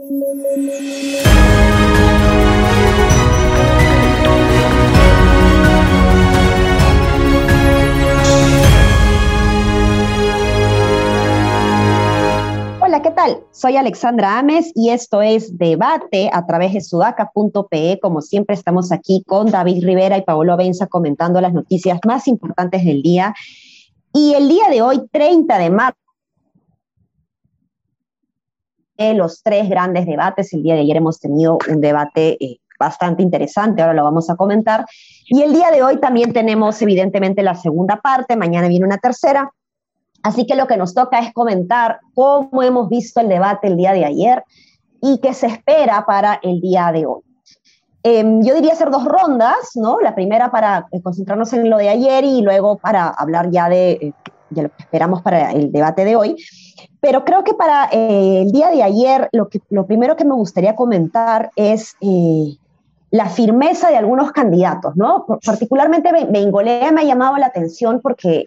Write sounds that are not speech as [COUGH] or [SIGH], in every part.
Hola, ¿qué tal? Soy Alexandra Ames y esto es Debate a través de sudaca.pe. Como siempre, estamos aquí con David Rivera y Paolo Benza comentando las noticias más importantes del día. Y el día de hoy, 30 de marzo, los tres grandes debates. El día de ayer hemos tenido un debate eh, bastante interesante, ahora lo vamos a comentar. Y el día de hoy también tenemos evidentemente la segunda parte, mañana viene una tercera. Así que lo que nos toca es comentar cómo hemos visto el debate el día de ayer y qué se espera para el día de hoy. Em, yo diría hacer dos rondas, ¿no? La primera para eh, concentrarnos en lo de ayer y luego para hablar ya de, eh, lo que esperamos para el debate de hoy. Pero creo que para eh, el día de ayer lo, que, lo primero que me gustaría comentar es la firmeza de algunos candidatos, ¿no? Particularmente Bengolea me ha llamado la atención porque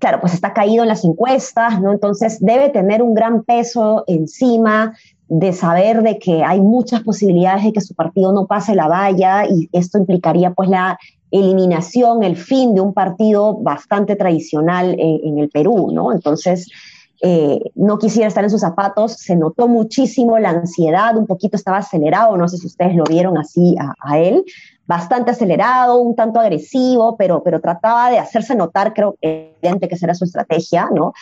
claro, pues está caído en las encuestas, ¿no? Entonces debe tener un gran peso encima de saber de que hay muchas posibilidades de que su partido no pase la valla y esto implicaría pues la eliminación, el fin de un partido bastante tradicional en, el Perú, ¿no? Entonces, eh, no quisiera estar en sus zapatos, se notó muchísimo la ansiedad, un poquito estaba acelerado, no sé si ustedes lo vieron así a, él, bastante acelerado, un tanto agresivo, pero, pero trataba de hacerse notar, creo evidente que esa era su estrategia, ¿no?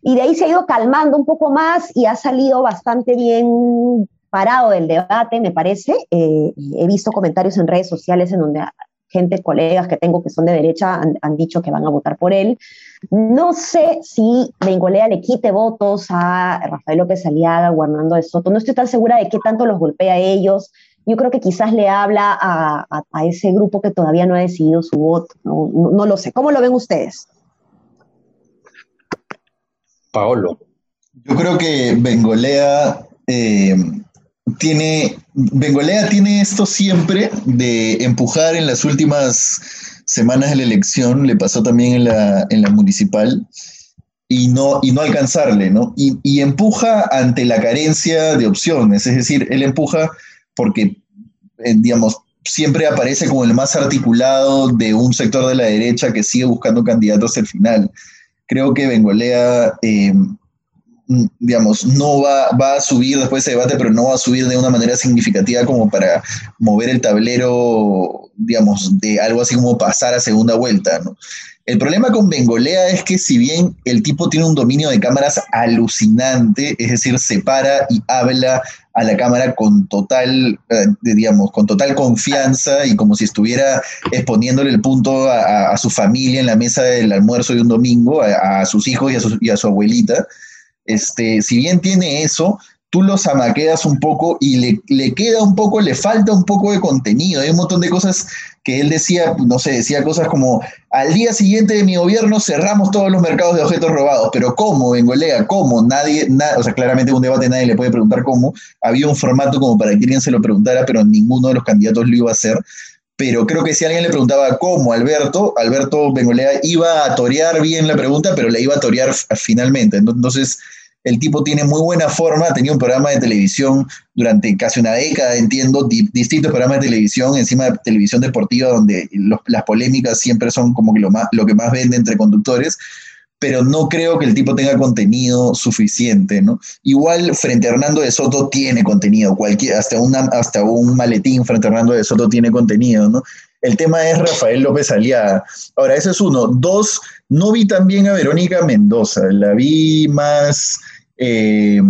Y de ahí se ha ido calmando un poco más y ha salido bastante bien parado del debate, me parece. Eh, he visto comentarios en redes sociales en donde gente, colegas que tengo que son de derecha, han, dicho que van a votar por él. No sé si Bengolea le quite votos a Rafael López Aliaga o Hernando de Soto. No estoy tan segura de qué tanto los golpea a ellos yo creo que quizás le habla a, ese grupo que todavía no ha decidido su voto. No, lo sé. ¿Cómo lo ven ustedes? Paolo. Yo creo que Bengolea eh, tiene, Bengolea tiene esto siempre de empujar en las últimas semanas de la elección, le pasó también en la, en la municipal, y no, y no alcanzarle, ¿no? Y, empuja ante la carencia de opciones, es decir, él empuja porque, eh, digamos, siempre aparece como el más articulado de un sector de la derecha que sigue buscando candidatos al final. Creo que Bengolea, eh, digamos, no va, va, a subir después de ese debate, pero no va a subir de una manera significativa como para mover el tablero, digamos, de algo así como pasar a segunda vuelta, ¿no? El problema con Bengolea es que si bien el tipo tiene un dominio de cámaras alucinante, es decir, se para y habla a la cámara con total, eh, digamos, con total confianza y como si estuviera exponiéndole el punto a, su familia en la mesa del almuerzo de un domingo, a, sus hijos y a su, y a su abuelita. Este, si bien tiene eso, tú lo zamaqueas un poco y le, le, queda un poco, le falta un poco de contenido. Hay un montón de cosas que él decía, no sé, decía cosas como, al día siguiente de mi gobierno cerramos todos los mercados de objetos robados, pero ¿cómo, Bengolea? ¿Cómo? Nadie, o sea, claramente en un debate nadie le puede preguntar cómo. Había un formato como para que alguien se lo preguntara, pero ninguno de los candidatos lo iba a hacer. Pero creo que si alguien le preguntaba cómo Alberto, Alberto Bengolea iba a torear bien la pregunta, pero le iba a torear finalmente. Entonces, el tipo tiene muy buena forma, tenía un programa de televisión durante casi una década, entiendo, distintos programas de televisión, encima de televisión deportiva, donde las polémicas siempre son como que lo, más, lo que más vende entre conductores, pero no creo que el tipo tenga contenido suficiente, ¿no? Igual frente a Hernando de Soto tiene contenido, cualquier, hasta, hasta un maletín frente a Hernando de Soto tiene contenido, ¿no? El tema es Rafael López Aliaga. Ahora, ese es uno. Dos, no vi también a Verónica Mendoza, la vi más eh,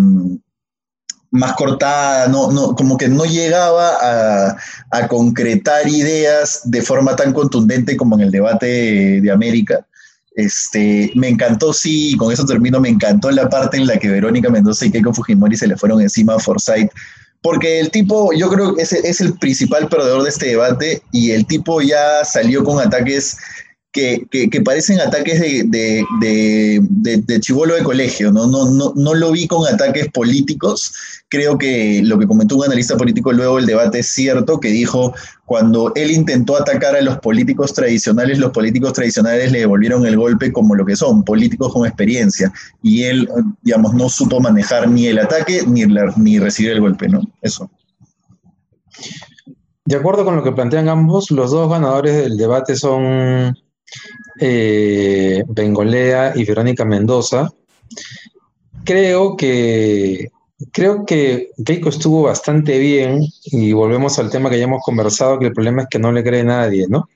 más cortada, no, no, como que no llegaba a, concretar ideas de forma tan contundente como en el debate de, América. Este, me encantó, sí, con eso termino, me encantó la parte en la que Verónica Mendoza y Keiko Fujimori se le fueron encima a Forsyth, porque el tipo, yo creo que es el principal perdedor de este debate y el tipo ya salió con ataques que, que, parecen ataques de, de, de, de, chivolo de colegio, ¿no? No, ¿no? no lo vi con ataques políticos. Creo que lo que comentó un analista político luego del debate es cierto, que dijo, cuando él intentó atacar a los políticos tradicionales, los políticos tradicionales le devolvieron el golpe como lo que son, políticos con experiencia. Y él, digamos, no supo manejar ni el ataque ni, ni recibir el golpe, ¿no? Eso. De acuerdo con lo que plantean ambos, los dos ganadores del debate son eh, Bengolea y Verónica Mendoza. Creo que, creo que Keiko estuvo bastante bien y volvemos al tema que ya hemos conversado, que el problema es que no le cree nadie, ¿no?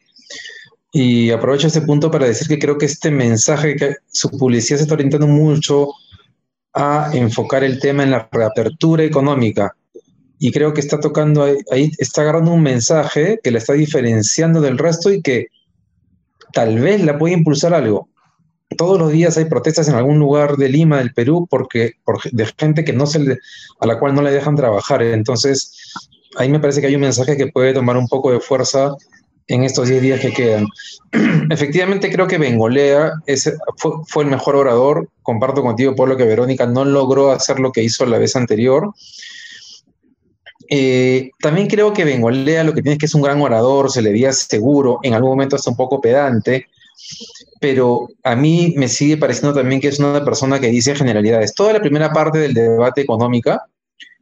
Y aprovecho este punto para decir que creo que este mensaje, que su publicidad se está orientando mucho a enfocar el tema en la reapertura económica. Y creo que está tocando ahí, está agarrando un mensaje que la está diferenciando del resto y que tal vez la puede impulsar algo. Todos los días hay protestas en algún lugar de Lima, del Perú, porque, de gente que no se a la cual no le dejan trabajar. Entonces, ahí me parece que hay un mensaje que puede tomar un poco de fuerza en estos 10 días que quedan. [CLEARS THROAT] Efectivamente, creo que Bengolea fue, fue, el mejor orador. Comparto contigo, por lo que Verónica no logró hacer lo que hizo la vez anterior. Eh, también creo que Bengolea lo que tiene es que es un gran orador, se le veía seguro, en algún momento hasta un poco pedante, pero a mí me sigue pareciendo también que es una persona que dice generalidades. Toda la primera parte del debate económica,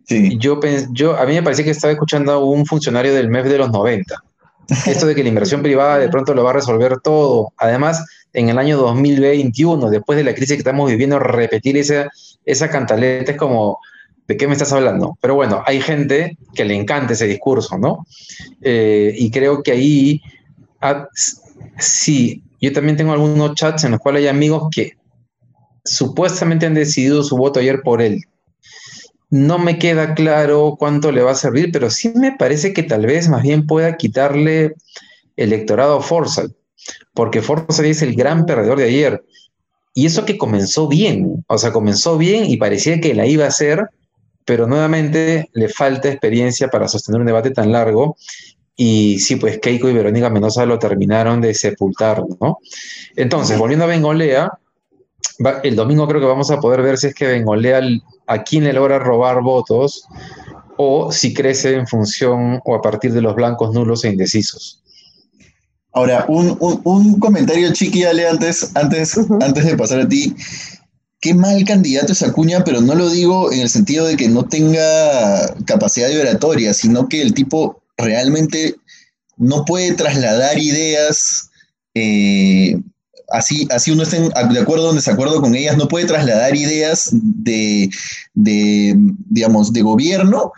yo, yo, a mí me parecía que estaba escuchando a un funcionario del MEF de los 90. [LAUGHS] Esto de que la inversión privada de pronto lo va a resolver todo. Además, en el año 2021, después de la crisis que estamos viviendo, repetir esa, esa cantaleta es como, ¿de qué me estás hablando? Pero bueno, hay gente que le encanta ese discurso, ¿no? Eh, y creo que ahí, ah, sí, yo también tengo algunos chats en los cuales hay amigos que supuestamente han decidido su voto ayer por él. No me queda claro cuánto le va a servir, pero sí me parece que tal vez más bien pueda quitarle electorado a Forsyth, porque Forsyth es el gran perdedor de ayer. Y eso que comenzó bien, o sea, comenzó bien y parecía que la iba a hacer, pero nuevamente le falta experiencia para sostener un debate tan largo. Y sí, pues Keiko y Verónica Mendoza lo terminaron de sepultar, ¿no? Entonces, volviendo a Bengolea, el domingo creo que vamos a poder ver si es que Bengolea a quién le logra robar votos o si crece en función o a partir de los blancos nulos e indecisos. Ahora, un, comentario chiqui, Ale, antes, antes, antes de pasar a ti qué mal candidato es Acuña, pero no lo digo en el sentido de que no tenga capacidad de oratoria, sino que el tipo realmente no puede trasladar ideas, eh, así, así uno esté de acuerdo o en desacuerdo con ellas, no puede trasladar ideas de, de digamos, de gobierno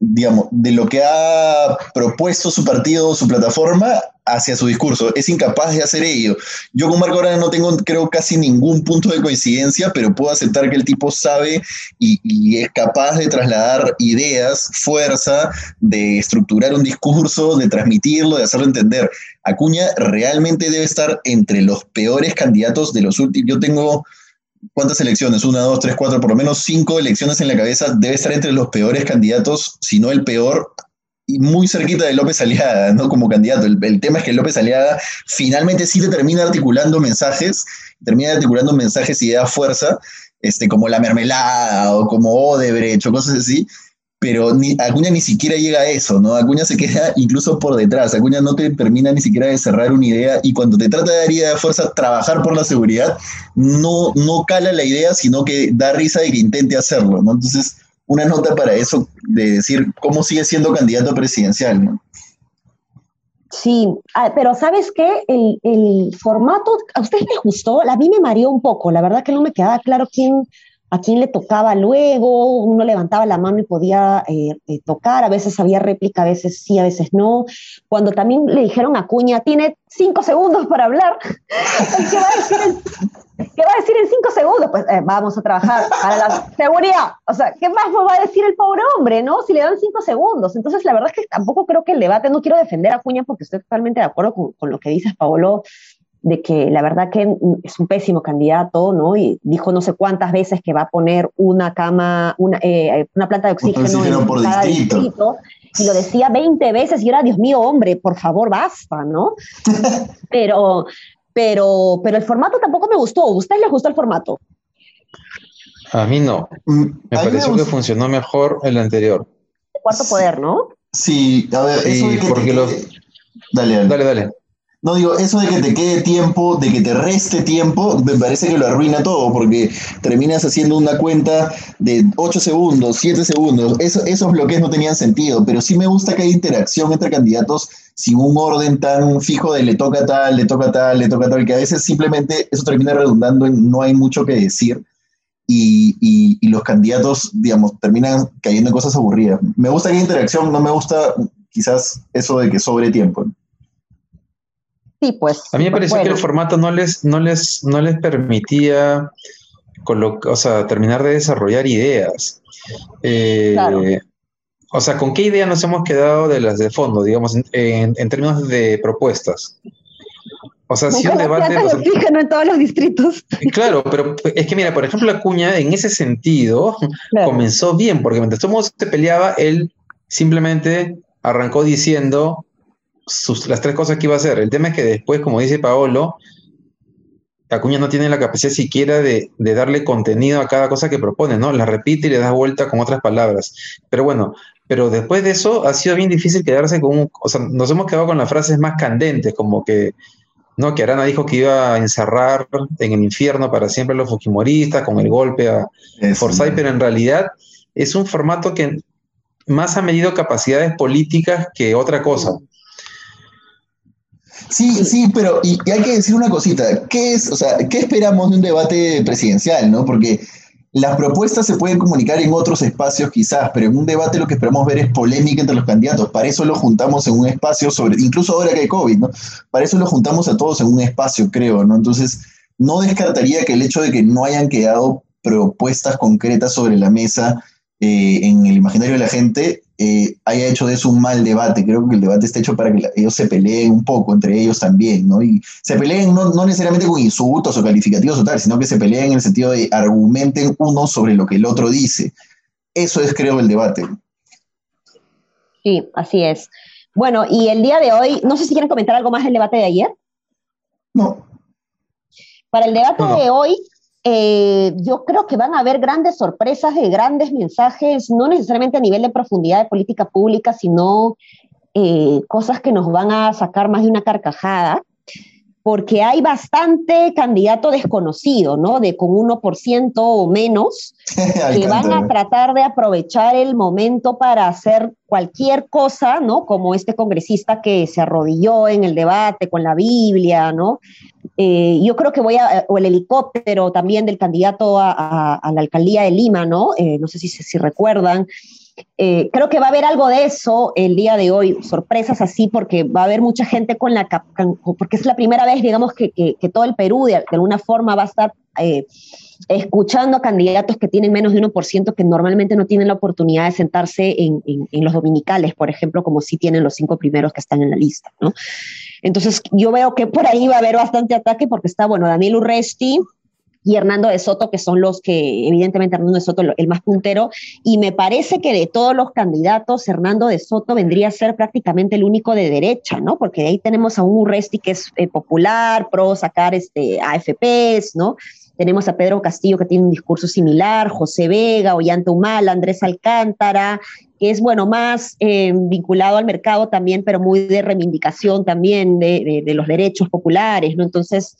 digamos, de lo que ha propuesto su partido, su plataforma, hacia su discurso. Es incapaz de hacer ello. Yo con Marco ahora no tengo, creo, casi ningún punto de coincidencia, pero puedo aceptar que el tipo sabe y, y, es capaz de trasladar ideas, fuerza, de estructurar un discurso, de transmitirlo, de hacerlo entender. Acuña realmente debe estar entre los peores candidatos de los últimos. Yo tengo ¿cuántas elecciones? Una, dos, tres, cuatro, por lo menos cinco elecciones en la cabeza, debe estar entre los peores candidatos, si no el peor, y muy cerquita de López Aliaga, ¿no? Como candidato. El, tema es que López Aliaga finalmente sí te termina articulando mensajes, termina articulando mensajes y da fuerza, este, como la mermelada o como Odebrecht o cosas así, pero ni, Acuña ni siquiera llega a eso, ¿no? Acuña se queda incluso por detrás, Acuña no te termina ni siquiera de cerrar una idea y cuando te trata de dar idea de fuerza, trabajar por la seguridad, no, no cala la idea, sino que da risa de que intente hacerlo, ¿no? Entonces, una nota para eso, de decir cómo sigue siendo candidato presidencial, ¿no? Sí, ah, pero ¿sabes qué? El, el formato, ¿a usted le gustó? A mí me mareó un poco, la verdad que no me quedaba claro quién a quién le tocaba luego, uno levantaba la mano y podía eh, eh, tocar, a veces había réplica, a veces sí, a veces no. Cuando también le dijeron a Cuña, tiene cinco segundos para hablar, [LAUGHS] ¿qué va a decir en, cinco segundos? Pues eh, vamos a trabajar para la seguridad. O sea, ¿qué más va a decir el pobre hombre, no? Si le dan cinco segundos. Entonces, la verdad es que tampoco creo que el debate, no quiero defender a Cuña porque estoy totalmente de acuerdo con, con lo que dices, Paolo, de que la verdad que es un pésimo candidato, ¿no? Y dijo no sé cuántas veces que va a poner una cama, una, eh, una planta de oxígeno en por cada distrito. Y lo decía 20 veces y era, Dios mío, hombre, por favor, basta, ¿no? [LAUGHS] pero, pero, pero el formato tampoco me gustó. ¿A ustedes les gustó el formato? A mí no. Mm, me pareció que funcionó mejor el anterior. cuarto poder, ¿no? Sí, a ver, eso porque los... Dale, dale. Dale, No digo, eso de que te quede tiempo, de que te reste tiempo, me parece que lo arruina todo, porque terminas haciendo una cuenta de 8 segundos, 7 segundos. Eso, esos bloqueos no tenían sentido, pero sí me gusta que haya interacción entre candidatos sin un orden tan fijo de le toca tal, le toca tal, le toca tal, que a veces simplemente eso termina redundando en no hay mucho que decir y, los candidatos, digamos, terminan cayendo en cosas aburridas. Me gusta que haya interacción, no me gusta quizás eso de que sobre tiempo. Sí, pues. A mí me pareció que el formato no les, no les, no les permitía o sea, terminar de desarrollar ideas. Eh, o sea, ¿con qué idea nos hemos quedado de las de fondo, digamos, en términos de propuestas? O sea, si un debate. [LAUGHS] en todos los distritos. Claro, pero es que mira, por ejemplo, Acuña en ese sentido comenzó bien, porque mientras todo mundo se peleaba, él simplemente arrancó diciendo sus, las tres cosas que iba a hacer. El tema es que después, como dice Paolo, Acuña no tiene la capacidad siquiera de, de, darle contenido a cada cosa que propone, ¿no? La repite y le da vuelta con otras palabras. Pero bueno, pero después de eso ha sido bien difícil quedarse con un, o sea, nos hemos quedado con las frases más candentes, como que ¿no? Que Arana dijo que iba a encerrar en el infierno para siempre a los fujimoristas con el golpe a Forsyth, pero en realidad es un formato que más ha medido capacidades políticas que otra cosa. Sí, sí, pero y, hay que decir una cosita, ¿qué es, o sea, qué esperamos de un debate presidencial, no? Porque las propuestas se pueden comunicar en otros espacios quizás, pero en un debate lo que esperamos ver es polémica entre los candidatos. Para eso lo juntamos en un espacio sobre, incluso ahora que hay COVID, ¿no? Para eso lo juntamos a todos en un espacio, creo, ¿no? Entonces, no descartaría que el hecho de que no hayan quedado propuestas concretas sobre la mesa eh, en el imaginario de la gente eh, haya hecho de eso un mal debate. Creo que el debate está hecho para que ellos se peleen un poco entre ellos también, ¿no? Y se peleen no, no, necesariamente con insultos o calificativos o tal, sino que se peleen en el sentido de argumenten uno sobre lo que el otro dice. Eso es, creo, el debate. Sí, así es. Bueno, y el día de hoy, no sé si quieren comentar algo más del debate de ayer. No. Para el debate de hoy, eh, yo creo que van a haber grandes sorpresas de grandes mensajes, no necesariamente a nivel de profundidad de política pública, sino eh, cosas que nos van a sacar más de una carcajada porque hay bastante candidato desconocido, ¿no? De con 1% o menos, [LAUGHS] que van a tratar de aprovechar el momento para hacer cualquier cosa, ¿no? Como este congresista que se arrodilló en el debate con la Biblia, ¿no? Eh, yo creo que voy a, o el helicóptero también del candidato a, la alcaldía de Lima, ¿no? Eh, no sé si, si recuerdan, eh, creo que va a haber algo de eso el día de hoy, sorpresas así, porque va a haber mucha gente con la, porque es la primera vez, digamos, que, que, todo el Perú de, alguna forma va a estar eh, escuchando a candidatos que tienen menos de 1%, que normalmente no tienen la oportunidad de sentarse en, en, los dominicales, por ejemplo, como si tienen los cinco primeros que están en la lista, ¿no? Entonces, yo veo que por ahí va a haber bastante ataque porque está, bueno, Daniel Urresti, y Hernando de Soto, que son los que, evidentemente Hernando de Soto el más puntero, y me parece que de todos los candidatos, Hernando de Soto vendría a ser prácticamente el único de derecha, ¿no? Porque ahí tenemos a un Urresti que es eh, popular, pro sacar este, AFPs, ¿no? Tenemos a Pedro Castillo que tiene un discurso similar, José Vega, Ollanta Humala, Andrés Alcántara, que es, bueno, más eh, vinculado al mercado también, pero muy de reivindicación también de, de los derechos populares, ¿no? Entonces,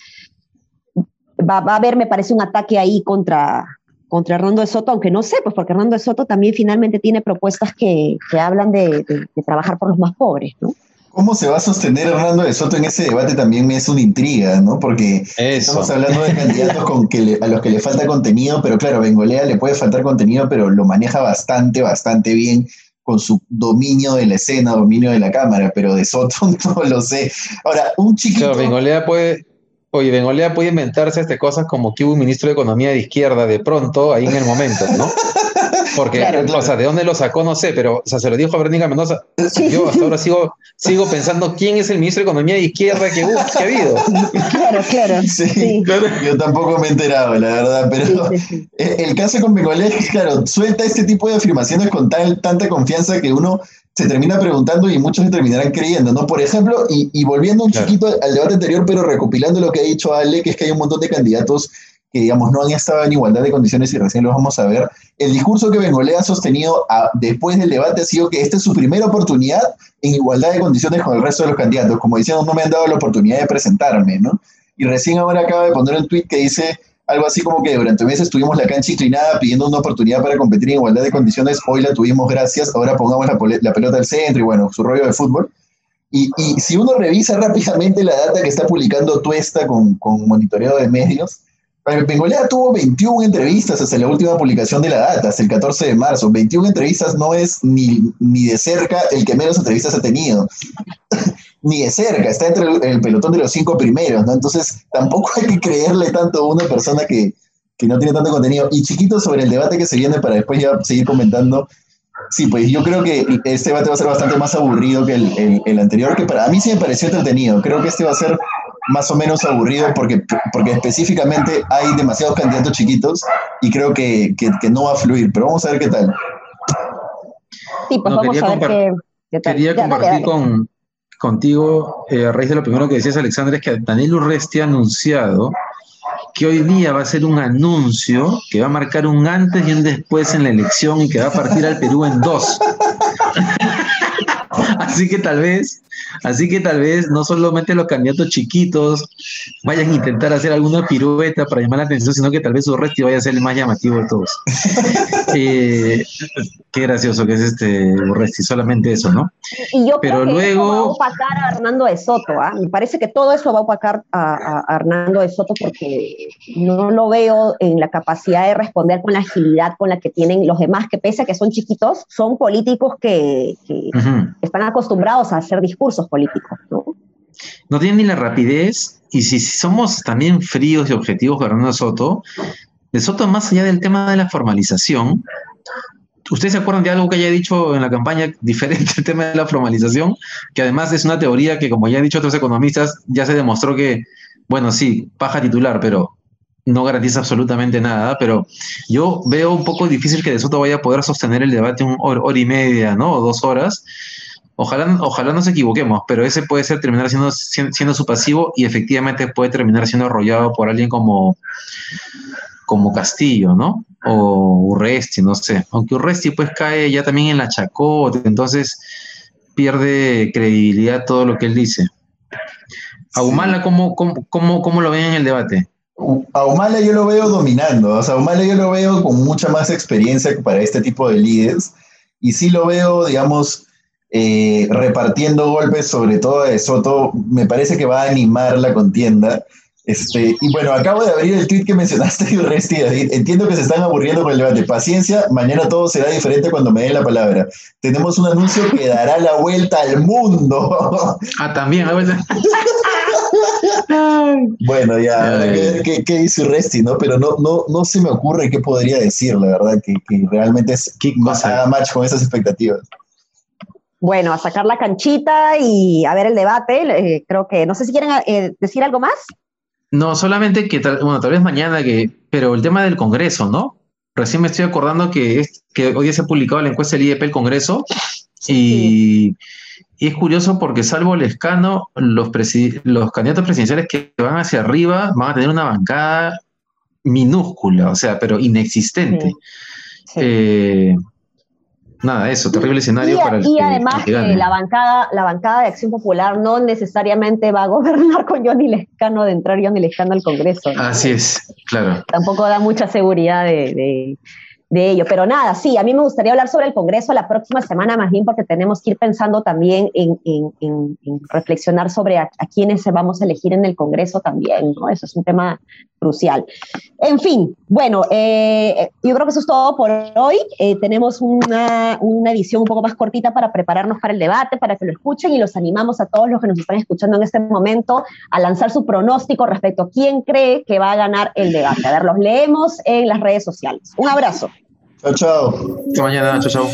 va, a haber, me parece, un ataque ahí contra, contra Hernando de Soto, aunque no sé, pues porque Hernando de Soto también finalmente tiene propuestas que, que hablan de, de, trabajar por los más pobres, ¿no? ¿Cómo se va a sostener Hernando de Soto en ese debate también me es una intriga, ¿no? Porque estamos hablando de candidatos con que a los que le falta contenido, pero claro, Bengolea le puede faltar contenido, pero lo maneja bastante, bastante bien con su dominio de la escena, dominio de la cámara, pero de Soto [LAUGHS] no lo sé. Ahora, un chiquito... Claro, Bengolea puede, Oye, Bengolea puede inventarse este cosas como que hubo un ministro de Economía de izquierda de pronto, ahí en el momento, ¿no? [LAUGHS] Porque, o sea, ¿de dónde lo sacó? No sé, pero, o sea, se lo dijo a Verónica Mendoza. Yo hasta ahora sigo, [LAUGHS] sigo pensando quién es el ministro de Economía de izquierda que, que ha habido. Claro, claro. [LAUGHS] Sí, yo tampoco me he enterado, la verdad, pero el caso con Bengolea es que, claro, suelta este tipo de afirmaciones con tal, tanta confianza que uno se termina preguntando y muchos se terminarán creyendo, ¿no? Por ejemplo, y, y volviendo un chiquito al debate anterior, pero recopilando lo que ha dicho Ale, que es que hay un montón de candidatos que, digamos, no han estado en igualdad de condiciones y recién lo vamos a ver. El discurso que Bengolea ha sostenido después del debate ha sido que esta es su primera oportunidad en igualdad de condiciones con el resto de los candidatos, como diciendo, no me han dado la oportunidad de presentarme, ¿no? Y recién ahora acaba de poner un tuit que dice algo así como que durante meses tuvimos la cancha inclinada pidiendo una oportunidad para competir en igualdad de condiciones, hoy la tuvimos gracias, ahora pongamos la, la pelota al centro y bueno, su rollo de fútbol. Y, y, si uno revisa rápidamente la data que está publicando Tuesta con, con monitoreo de medios, Bengolea tuvo 21 entrevistas hasta la última publicación de la data, hasta el 14 de marzo. 21 entrevistas no es ni, ni de cerca el que menos entrevistas ha tenido. [LAUGHS] ni de cerca, está entre el, pelotón de los cinco primeros, ¿no? Entonces, tampoco hay que creerle tanto a una persona que, que no tiene tanto contenido. Y chiquito sobre el debate que se viene para después ya seguir comentando. Sí, pues yo creo que este debate va a ser bastante más aburrido que el, el, el anterior, que para mí sí me pareció entretenido. Creo que este va a ser más o menos aburrido porque, porque específicamente hay demasiados candidatos chiquitos y creo que, que, no va a fluir, pero vamos a ver qué tal. Sí, pues vamos a ver qué, tal. Quería compartir Con, contigo, eh, a raíz de lo primero que decías, Alexandra, es que Daniel Urresti ha anunciado que hoy día va a ser un anuncio que va a marcar un antes y un después en la elección y que va a partir al Perú en dos. [LAUGHS] Así que tal vez Así que tal vez no solamente los candidatos chiquitos vayan a intentar hacer alguna pirueta para llamar la atención, sino que tal vez su resto vaya a ser el más llamativo de todos. [LAUGHS] Eh, qué gracioso que es este Urresti, solamente eso, ¿no? Y yo Pero creo que luego... Eso va a opacar a Hernando de Soto, ¿ah? Me parece que todo eso va a opacar a, Hernando de Soto porque no lo veo en la capacidad de responder con la agilidad con la que tienen los demás, que pese a que son chiquitos, son políticos que, están acostumbrados a hacer discursos políticos, ¿no? No tienen ni la rapidez, y si somos también fríos y objetivos con Hernando Soto, de Soto, más allá del tema de la formalización, ¿ustedes se acuerdan de algo que haya dicho en la campaña [LAUGHS] diferente al tema de la formalización? Que además es una teoría que, como ya han dicho otros economistas, ya se demostró que, bueno, sí, paja titular, pero no garantiza absolutamente nada, pero yo veo un poco difícil que De Soto vaya a poder sostener el debate una hora, y media, ¿no? O dos horas. Ojalá, ojalá no nos equivoquemos, pero ese puede ser terminar siendo, siendo su pasivo y efectivamente puede terminar siendo arrollado por alguien como, como Castillo, ¿no? O Urresti, no sé. Aunque Urresti pues cae ya también en la chacota, entonces pierde credibilidad todo lo que él dice. A Humala, ¿cómo, cómo, cómo, lo ven en el debate? A Humala yo lo veo dominando, o sea, a Humala yo lo veo con mucha más experiencia para este tipo de líderes y sí lo veo, digamos, eh, repartiendo golpes, sobre todo de Soto, me parece que va a animar la contienda este, y bueno, acabo de abrir el tweet que mencionaste, [LAUGHS] Resti, Entiendo que se están aburriendo con el debate. Paciencia, mañana todo será diferente cuando me den la palabra. Tenemos un anuncio que dará la vuelta al mundo. [LAUGHS] Ah, también, bueno, ya, qué, qué, dice Resti, ¿no? Pero no, no, no se me ocurre qué podría decir, la verdad, que, que realmente es, haga match con esas expectativas bueno, a sacar la canchita y a ver el debate. Eh, creo que, no sé si quieren eh, decir algo más. No, solamente que, bueno, tal vez mañana, que, pero el tema del Congreso, ¿no? Recién me estoy acordando que, es, que hoy se ha publicado la encuesta del IEP, el Congreso, y, es curioso porque salvo el escano, los, los candidatos presidenciales que van hacia arriba van a tener una bancada minúscula, o sea, pero inexistente. Eh, nada, eso, terrible escenario para el Y además que, la bancada, la bancada de Acción Popular no necesariamente va a gobernar con Johnny Lescano de entrar Johnny Lescano al Congreso. Así es, claro. Tampoco da mucha seguridad de, de ello. Pero nada, sí, a mí me gustaría hablar sobre el Congreso la próxima semana, más bien porque tenemos que ir pensando también en, reflexionar sobre a, quiénes vamos a elegir en el Congreso también, ¿no? Eso es un tema crucial. En fin, bueno, eh, yo creo que eso es todo por hoy. Eh, tenemos una, una edición un poco más cortita para prepararnos para el debate, para que lo escuchen y los animamos a todos los que nos están escuchando en este momento a lanzar su pronóstico respecto a quién cree que va a ganar el debate. A ver, los leemos en las redes sociales. Un abrazo. Chao, chao. Hasta mañana, chao, chao.